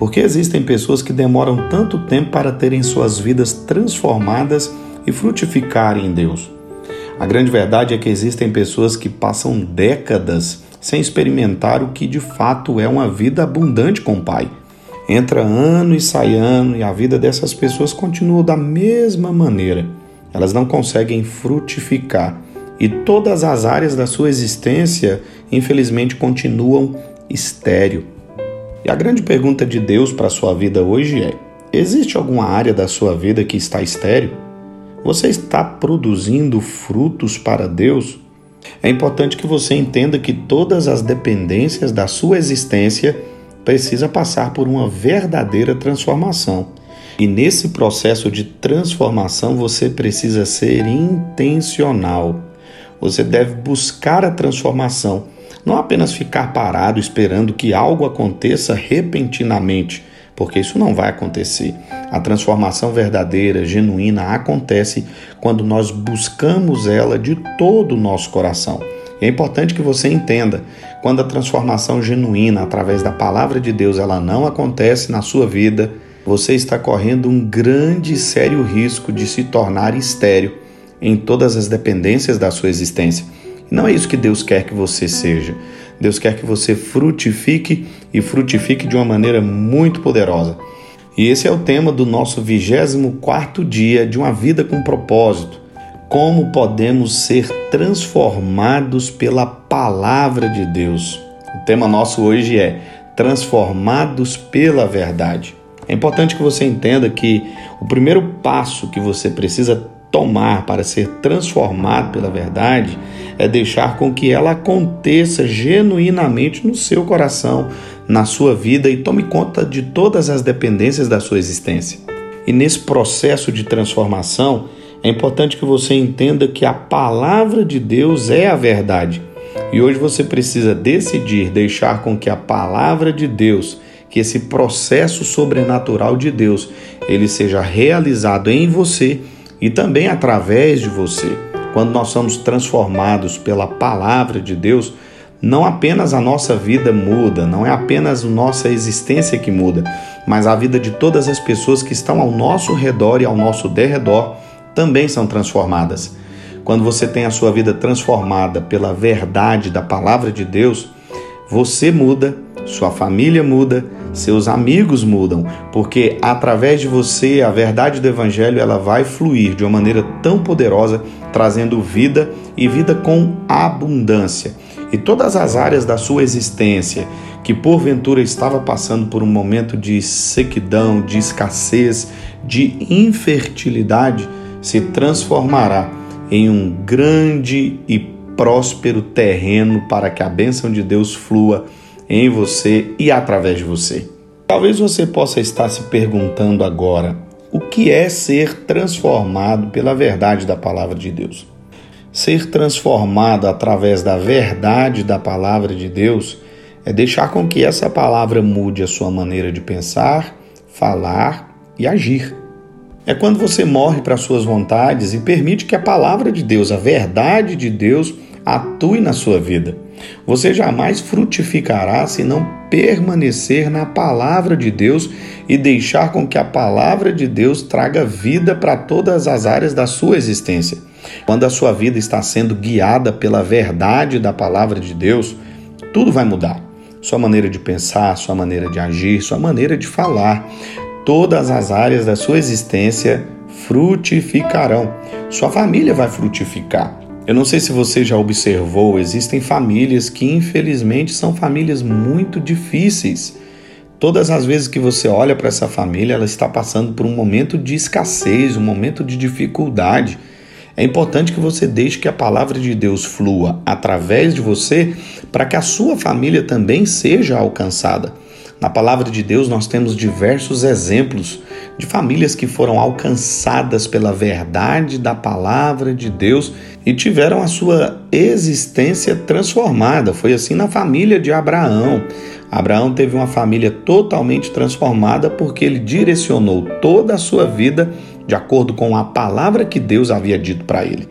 Por que existem pessoas que demoram tanto tempo para terem suas vidas transformadas e frutificarem em Deus? A grande verdade é que existem pessoas que passam décadas sem experimentar o que de fato é uma vida abundante com o Pai. Entra ano e sai ano e a vida dessas pessoas continua da mesma maneira. Elas não conseguem frutificar e todas as áreas da sua existência, infelizmente, continuam estéril. E a grande pergunta de Deus para a sua vida hoje é: existe alguma área da sua vida que está estéril? Você está produzindo frutos para Deus? É importante que você entenda que todas as dependências da sua existência precisa passar por uma verdadeira transformação. E nesse processo de transformação você precisa ser intencional. Você deve buscar a transformação, não apenas ficar parado esperando que algo aconteça repentinamente, porque isso não vai acontecer. A transformação verdadeira, genuína, acontece quando nós buscamos ela de todo o nosso coração. E é importante que você entenda, quando a transformação genuína através da palavra de Deus ela não acontece na sua vida, você está correndo um grande e sério risco de se tornar estéril em todas as dependências da sua existência. Não é isso que Deus quer que você seja. Deus quer que você frutifique e frutifique de uma maneira muito poderosa. E esse é o tema do nosso 24 dia de uma vida com propósito. Como podemos ser transformados pela palavra de Deus? O tema nosso hoje é transformados pela verdade. É importante que você entenda que o primeiro passo que você precisa tomar para ser transformado pela verdade é deixar com que ela aconteça genuinamente no seu coração, na sua vida e tome conta de todas as dependências da sua existência. E nesse processo de transformação, é importante que você entenda que a palavra de Deus é a verdade. E hoje você precisa decidir deixar com que a palavra de Deus que esse processo sobrenatural de Deus ele seja realizado em você e também através de você. Quando nós somos transformados pela palavra de Deus, não apenas a nossa vida muda, não é apenas nossa existência que muda, mas a vida de todas as pessoas que estão ao nosso redor e ao nosso derredor também são transformadas. Quando você tem a sua vida transformada pela verdade da palavra de Deus, você muda, sua família muda, seus amigos mudam, porque através de você a verdade do evangelho ela vai fluir de uma maneira tão poderosa, trazendo vida e vida com abundância. E todas as áreas da sua existência que porventura estava passando por um momento de sequidão, de escassez, de infertilidade, se transformará em um grande e próspero terreno para que a bênção de Deus flua em você e através de você. Talvez você possa estar se perguntando agora: o que é ser transformado pela verdade da palavra de Deus? Ser transformado através da verdade da palavra de Deus é deixar com que essa palavra mude a sua maneira de pensar, falar e agir. É quando você morre para suas vontades e permite que a palavra de Deus, a verdade de Deus, atue na sua vida. Você jamais frutificará se não permanecer na palavra de Deus e deixar com que a palavra de Deus traga vida para todas as áreas da sua existência. Quando a sua vida está sendo guiada pela verdade da palavra de Deus, tudo vai mudar. Sua maneira de pensar, sua maneira de agir, sua maneira de falar, todas as áreas da sua existência frutificarão. Sua família vai frutificar. Eu não sei se você já observou, existem famílias que infelizmente são famílias muito difíceis. Todas as vezes que você olha para essa família, ela está passando por um momento de escassez, um momento de dificuldade. É importante que você deixe que a palavra de Deus flua através de você para que a sua família também seja alcançada. Na palavra de Deus, nós temos diversos exemplos de famílias que foram alcançadas pela verdade da palavra de Deus e tiveram a sua existência transformada. Foi assim na família de Abraão. Abraão teve uma família totalmente transformada porque ele direcionou toda a sua vida de acordo com a palavra que Deus havia dito para ele.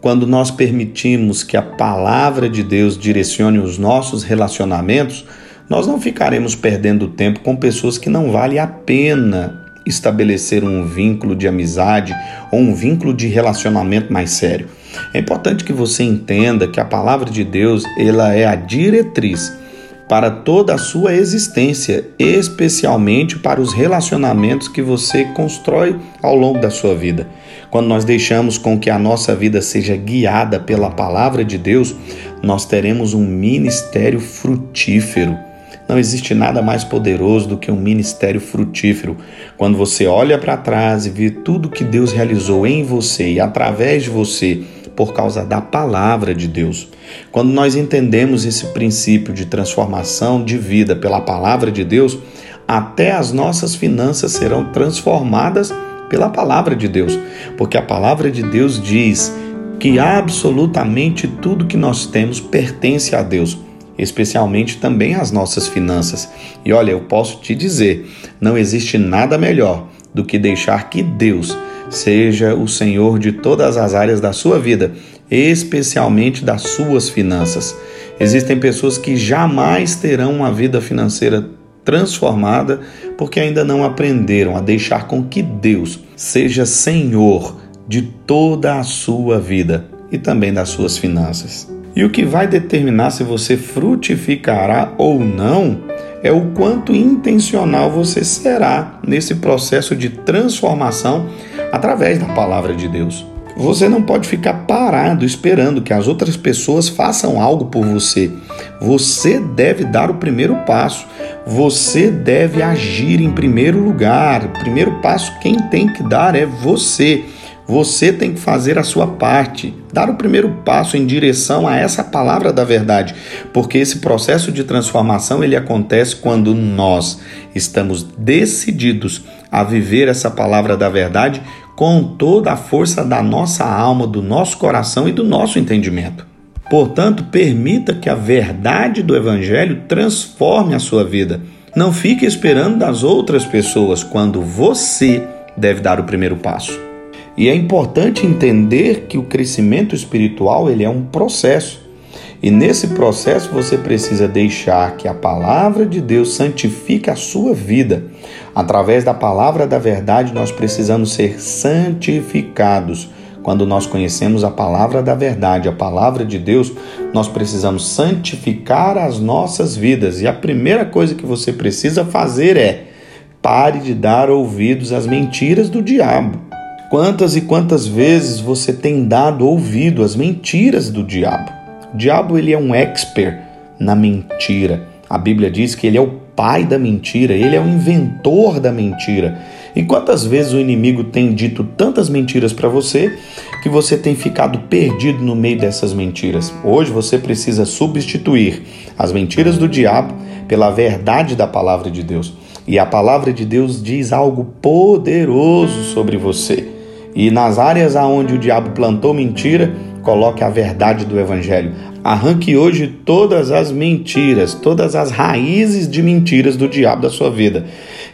Quando nós permitimos que a palavra de Deus direcione os nossos relacionamentos, nós não ficaremos perdendo tempo com pessoas que não vale a pena estabelecer um vínculo de amizade ou um vínculo de relacionamento mais sério. É importante que você entenda que a palavra de Deus, ela é a diretriz para toda a sua existência, especialmente para os relacionamentos que você constrói ao longo da sua vida. Quando nós deixamos com que a nossa vida seja guiada pela palavra de Deus, nós teremos um ministério frutífero. Não existe nada mais poderoso do que um ministério frutífero. Quando você olha para trás e vê tudo que Deus realizou em você e através de você, por causa da palavra de Deus. Quando nós entendemos esse princípio de transformação de vida pela palavra de Deus, até as nossas finanças serão transformadas pela palavra de Deus, porque a palavra de Deus diz que absolutamente tudo que nós temos pertence a Deus, especialmente também as nossas finanças. E olha, eu posso te dizer, não existe nada melhor do que deixar que Deus seja o Senhor de todas as áreas da sua vida, especialmente das suas finanças. Existem pessoas que jamais terão uma vida financeira transformada porque ainda não aprenderam a deixar com que Deus seja Senhor de toda a sua vida e também das suas finanças. E o que vai determinar se você frutificará ou não é o quanto intencional você será nesse processo de transformação através da palavra de Deus. Você não pode ficar parado esperando que as outras pessoas façam algo por você. Você deve dar o primeiro passo. Você deve agir em primeiro lugar. O primeiro passo quem tem que dar é você. Você tem que fazer a sua parte, dar o primeiro passo em direção a essa palavra da verdade, porque esse processo de transformação ele acontece quando nós estamos decididos a viver essa palavra da verdade com toda a força da nossa alma, do nosso coração e do nosso entendimento. Portanto, permita que a verdade do evangelho transforme a sua vida. Não fique esperando das outras pessoas quando você deve dar o primeiro passo. E é importante entender que o crescimento espiritual ele é um processo. E nesse processo você precisa deixar que a palavra de Deus santifique a sua vida. Através da palavra da verdade, nós precisamos ser santificados. Quando nós conhecemos a palavra da verdade, a palavra de Deus, nós precisamos santificar as nossas vidas. E a primeira coisa que você precisa fazer é pare de dar ouvidos às mentiras do diabo. Quantas e quantas vezes você tem dado ouvido às mentiras do diabo? O diabo ele é um expert na mentira. A Bíblia diz que ele é o pai da mentira, ele é o inventor da mentira. E quantas vezes o inimigo tem dito tantas mentiras para você que você tem ficado perdido no meio dessas mentiras? Hoje você precisa substituir as mentiras do diabo pela verdade da palavra de Deus. E a palavra de Deus diz algo poderoso sobre você. E nas áreas aonde o diabo plantou mentira, coloque a verdade do evangelho. Arranque hoje todas as mentiras, todas as raízes de mentiras do diabo da sua vida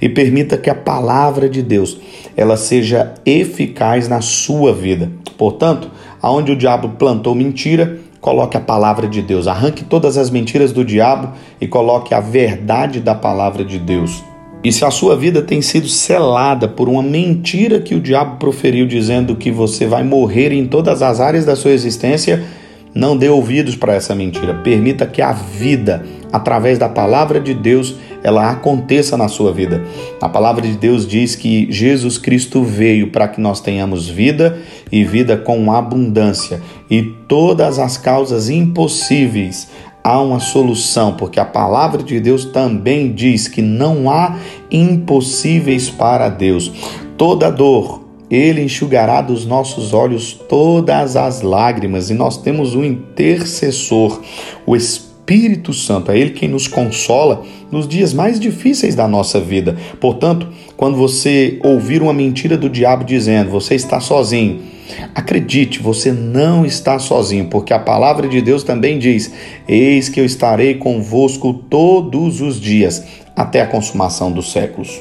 e permita que a palavra de Deus ela seja eficaz na sua vida. Portanto, aonde o diabo plantou mentira, coloque a palavra de Deus. Arranque todas as mentiras do diabo e coloque a verdade da palavra de Deus. E se a sua vida tem sido selada por uma mentira que o diabo proferiu dizendo que você vai morrer em todas as áreas da sua existência, não dê ouvidos para essa mentira. Permita que a vida, através da palavra de Deus, ela aconteça na sua vida. A palavra de Deus diz que Jesus Cristo veio para que nós tenhamos vida e vida com abundância. E todas as causas impossíveis há uma solução, porque a palavra de Deus também diz que não há impossíveis para Deus. Toda dor, ele enxugará dos nossos olhos todas as lágrimas, e nós temos um intercessor, o Espírito Santo, é ele quem nos consola nos dias mais difíceis da nossa vida. Portanto, quando você ouvir uma mentira do diabo dizendo você está sozinho, Acredite, você não está sozinho, porque a palavra de Deus também diz: Eis que eu estarei convosco todos os dias, até a consumação dos séculos.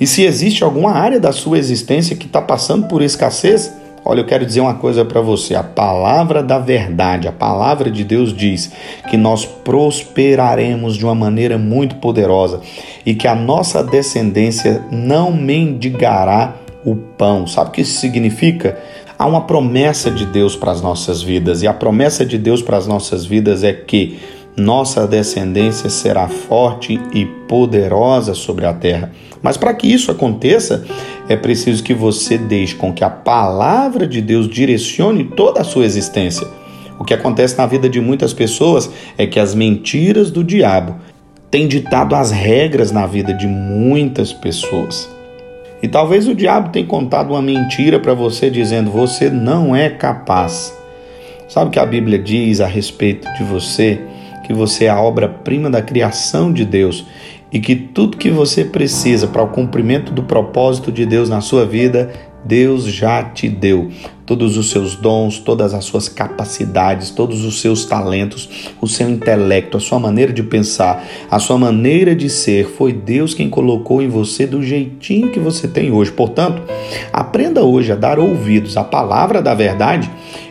E se existe alguma área da sua existência que está passando por escassez, Olha, eu quero dizer uma coisa para você: a palavra da verdade, a palavra de Deus diz que nós prosperaremos de uma maneira muito poderosa e que a nossa descendência não mendigará o pão. Sabe o que isso significa? Há uma promessa de Deus para as nossas vidas e a promessa de Deus para as nossas vidas é que nossa descendência será forte e poderosa sobre a terra. Mas para que isso aconteça, é preciso que você deixe com que a palavra de Deus direcione toda a sua existência. O que acontece na vida de muitas pessoas é que as mentiras do diabo têm ditado as regras na vida de muitas pessoas. E talvez o diabo tenha contado uma mentira para você dizendo: você não é capaz. Sabe o que a Bíblia diz a respeito de você? Que você é a obra-prima da criação de Deus e que tudo que você precisa para o cumprimento do propósito de Deus na sua vida, Deus já te deu. Todos os seus dons, todas as suas capacidades, todos os seus talentos, o seu intelecto, a sua maneira de pensar, a sua maneira de ser, foi Deus quem colocou em você do jeitinho que você tem hoje. Portanto, aprenda hoje a dar ouvidos à palavra da verdade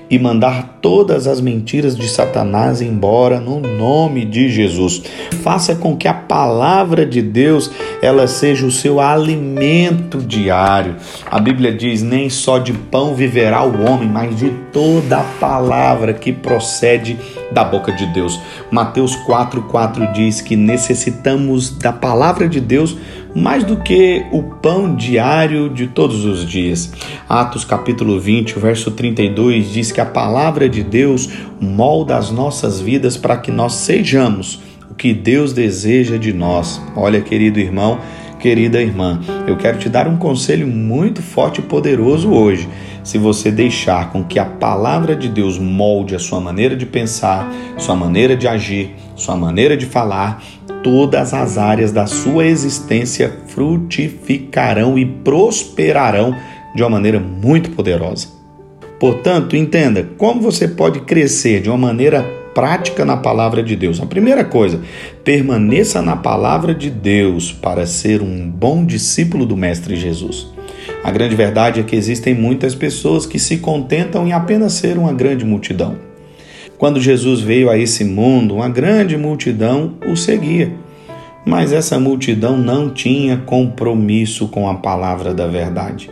e mandar todas as mentiras de Satanás embora no nome de Jesus. Faça com que a palavra de Deus ela seja o seu alimento diário. A Bíblia diz: "Nem só de pão viverá o homem, mas de toda a palavra que procede da boca de Deus." Mateus 4:4 diz que necessitamos da palavra de Deus mais do que o pão diário de todos os dias. Atos capítulo 20, verso 32 diz que a palavra de Deus molda as nossas vidas para que nós sejamos o que Deus deseja de nós. Olha, querido irmão, querida irmã, eu quero te dar um conselho muito forte e poderoso hoje. Se você deixar com que a palavra de Deus molde a sua maneira de pensar, sua maneira de agir, sua maneira de falar, todas as áreas da sua existência frutificarão e prosperarão de uma maneira muito poderosa. Portanto, entenda como você pode crescer de uma maneira prática na palavra de Deus. A primeira coisa, permaneça na palavra de Deus para ser um bom discípulo do Mestre Jesus. A grande verdade é que existem muitas pessoas que se contentam em apenas ser uma grande multidão. Quando Jesus veio a esse mundo, uma grande multidão o seguia. Mas essa multidão não tinha compromisso com a palavra da verdade.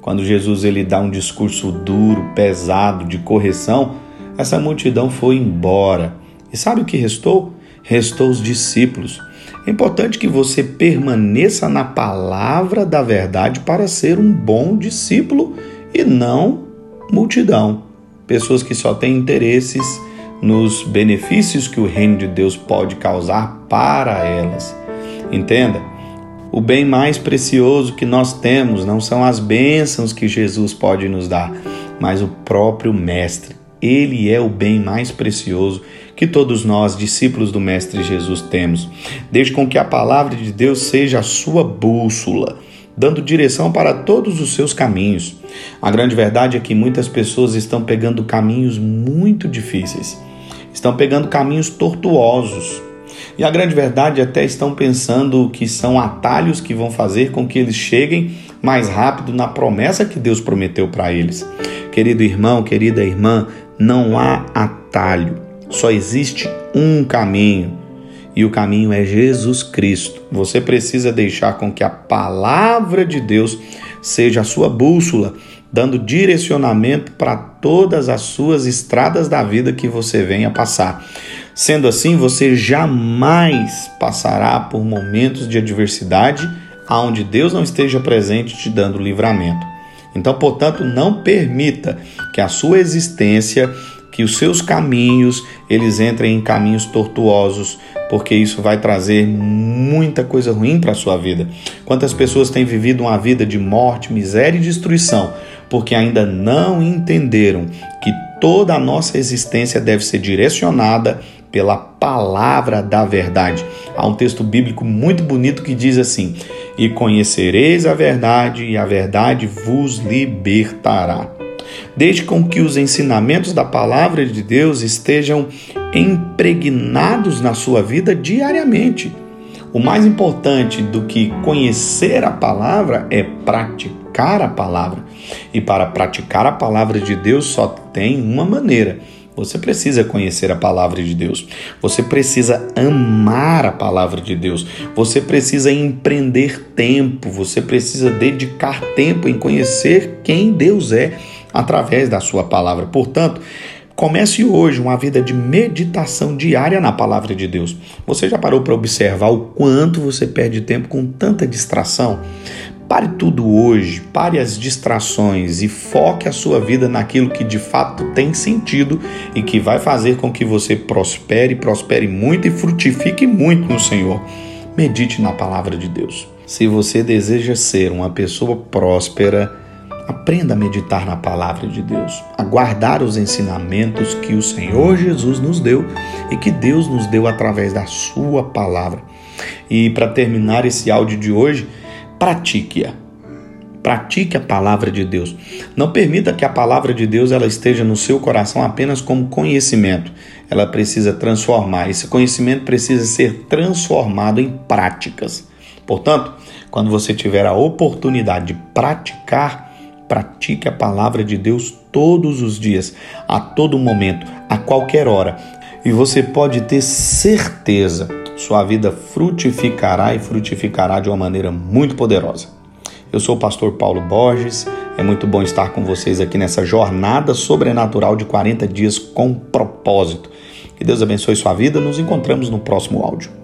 Quando Jesus ele dá um discurso duro, pesado, de correção, essa multidão foi embora. E sabe o que restou? Restou os discípulos. É importante que você permaneça na palavra da verdade para ser um bom discípulo e não multidão pessoas que só têm interesses nos benefícios que o reino de Deus pode causar para elas. Entenda? O bem mais precioso que nós temos não são as bênçãos que Jesus pode nos dar, mas o próprio Mestre. Ele é o bem mais precioso que todos nós, discípulos do Mestre Jesus, temos. Desde com que a palavra de Deus seja a sua bússola dando direção para todos os seus caminhos. A grande verdade é que muitas pessoas estão pegando caminhos muito difíceis, estão pegando caminhos tortuosos. E a grande verdade é até estão pensando que são atalhos que vão fazer com que eles cheguem mais rápido na promessa que Deus prometeu para eles. Querido irmão, querida irmã, não há atalho, só existe um caminho e o caminho é Jesus Cristo. Você precisa deixar com que a palavra de Deus seja a sua bússola, dando direcionamento para todas as suas estradas da vida que você venha passar. Sendo assim, você jamais passará por momentos de adversidade aonde Deus não esteja presente te dando livramento. Então, portanto, não permita que a sua existência que os seus caminhos eles entrem em caminhos tortuosos, porque isso vai trazer muita coisa ruim para a sua vida. Quantas pessoas têm vivido uma vida de morte, miséria e destruição, porque ainda não entenderam que toda a nossa existência deve ser direcionada pela palavra da verdade. Há um texto bíblico muito bonito que diz assim: E conhecereis a verdade, e a verdade vos libertará. Desde com que os ensinamentos da palavra de Deus estejam impregnados na sua vida diariamente. O mais importante do que conhecer a palavra é praticar a palavra. E para praticar a palavra de Deus só tem uma maneira. Você precisa conhecer a palavra de Deus. Você precisa amar a palavra de Deus. Você precisa empreender tempo. Você precisa dedicar tempo em conhecer quem Deus é através da sua palavra. Portanto, Comece hoje uma vida de meditação diária na palavra de Deus. Você já parou para observar o quanto você perde tempo com tanta distração? Pare tudo hoje, pare as distrações e foque a sua vida naquilo que de fato tem sentido e que vai fazer com que você prospere, prospere muito e frutifique muito no Senhor. Medite na palavra de Deus. Se você deseja ser uma pessoa próspera, Aprenda a meditar na palavra de Deus, a guardar os ensinamentos que o Senhor Jesus nos deu e que Deus nos deu através da Sua palavra. E para terminar esse áudio de hoje, pratique-a. Pratique a palavra de Deus. Não permita que a palavra de Deus ela esteja no seu coração apenas como conhecimento. Ela precisa transformar. Esse conhecimento precisa ser transformado em práticas. Portanto, quando você tiver a oportunidade de praticar Pratique a palavra de Deus todos os dias, a todo momento, a qualquer hora. E você pode ter certeza, sua vida frutificará e frutificará de uma maneira muito poderosa. Eu sou o pastor Paulo Borges. É muito bom estar com vocês aqui nessa jornada sobrenatural de 40 dias com propósito. Que Deus abençoe sua vida. Nos encontramos no próximo áudio.